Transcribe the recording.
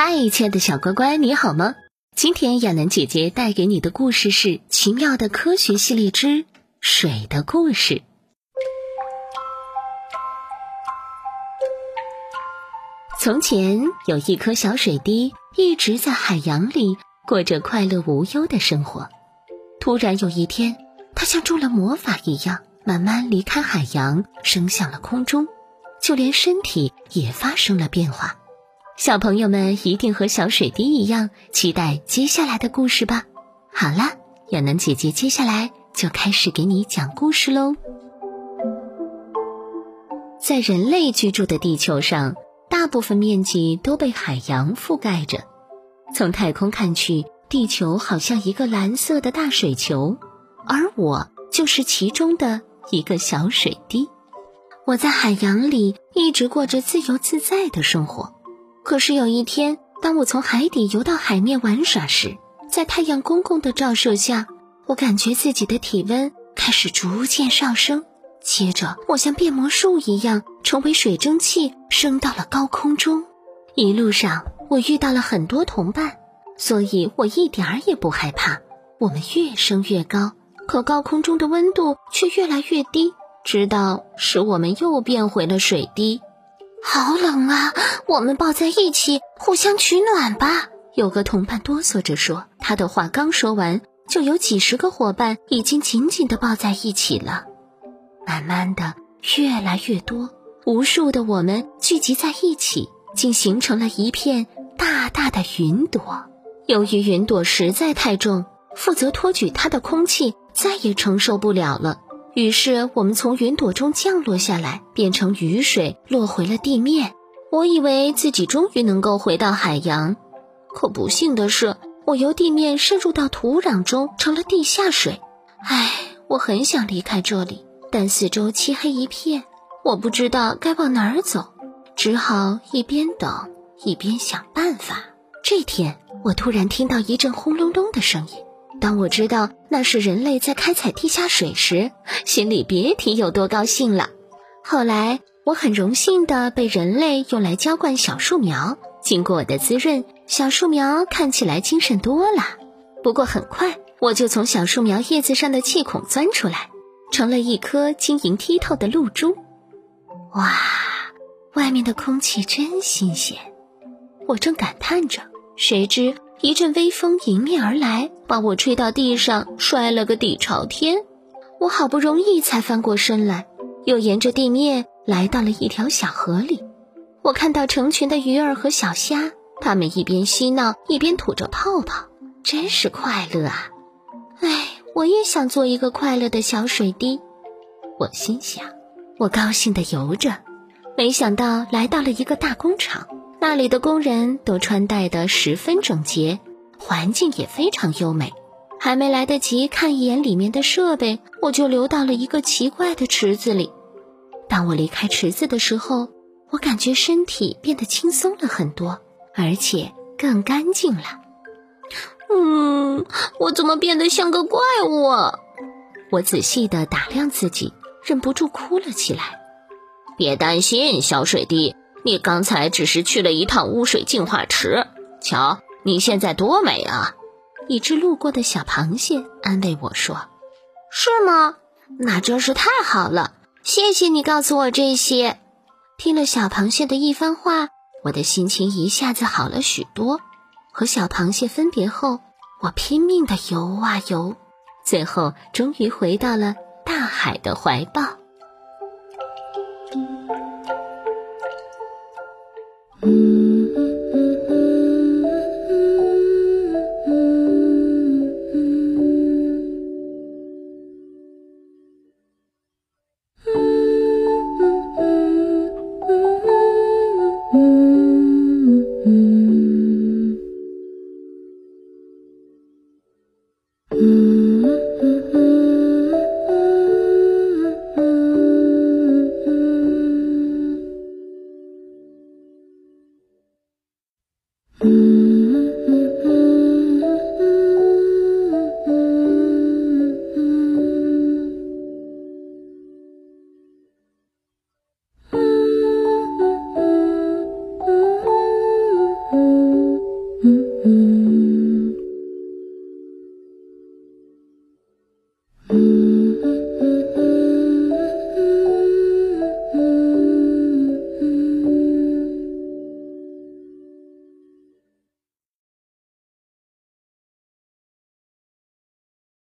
嗨，亲爱的小乖乖，你好吗？今天亚楠姐姐带给你的故事是《奇妙的科学系列之水的故事》。从前有一颗小水滴，一直在海洋里过着快乐无忧的生活。突然有一天，它像中了魔法一样，慢慢离开海洋，升向了空中，就连身体也发生了变化。小朋友们一定和小水滴一样期待接下来的故事吧。好了，亚楠姐姐接下来就开始给你讲故事喽。在人类居住的地球上，大部分面积都被海洋覆盖着。从太空看去，地球好像一个蓝色的大水球，而我就是其中的一个小水滴。我在海洋里一直过着自由自在的生活。可是有一天，当我从海底游到海面玩耍时，在太阳公公的照射下，我感觉自己的体温开始逐渐上升。接着，我像变魔术一样，成为水蒸气，升到了高空中。一路上，我遇到了很多同伴，所以我一点儿也不害怕。我们越升越高，可高空中的温度却越来越低，直到使我们又变回了水滴。好冷啊！我们抱在一起，互相取暖吧。有个同伴哆嗦着说，他的话刚说完，就有几十个伙伴已经紧紧地抱在一起了。慢慢的，越来越多，无数的我们聚集在一起，竟形成了一片大大的云朵。由于云朵实在太重，负责托举它的空气再也承受不了了。于是我们从云朵中降落下来，变成雨水落回了地面。我以为自己终于能够回到海洋，可不幸的是，我由地面渗入到土壤中，成了地下水。唉，我很想离开这里，但四周漆黑一片，我不知道该往哪儿走，只好一边等一边想办法。这天，我突然听到一阵轰隆隆的声音。当我知道那是人类在开采地下水时，心里别提有多高兴了。后来，我很荣幸地被人类用来浇灌小树苗。经过我的滋润，小树苗看起来精神多了。不过很快，我就从小树苗叶子上的气孔钻出来，成了一颗晶莹剔透的露珠。哇，外面的空气真新鲜！我正感叹着，谁知。一阵微风迎面而来，把我吹到地上，摔了个底朝天。我好不容易才翻过身来，又沿着地面来到了一条小河里。我看到成群的鱼儿和小虾，它们一边嬉闹，一边吐着泡泡，真是快乐啊！哎，我也想做一个快乐的小水滴。我心想，我高兴地游着，没想到来到了一个大工厂。那里的工人都穿戴得十分整洁，环境也非常优美。还没来得及看一眼里面的设备，我就流到了一个奇怪的池子里。当我离开池子的时候，我感觉身体变得轻松了很多，而且更干净了。嗯，我怎么变得像个怪物？我仔细地打量自己，忍不住哭了起来。别担心，小水滴。你刚才只是去了一趟污水净化池，瞧你现在多美啊！一只路过的小螃蟹安慰我说：“是吗？那真是太好了！谢谢你告诉我这些。”听了小螃蟹的一番话，我的心情一下子好了许多。和小螃蟹分别后，我拼命的游啊游，最后终于回到了大海的怀抱。嗯。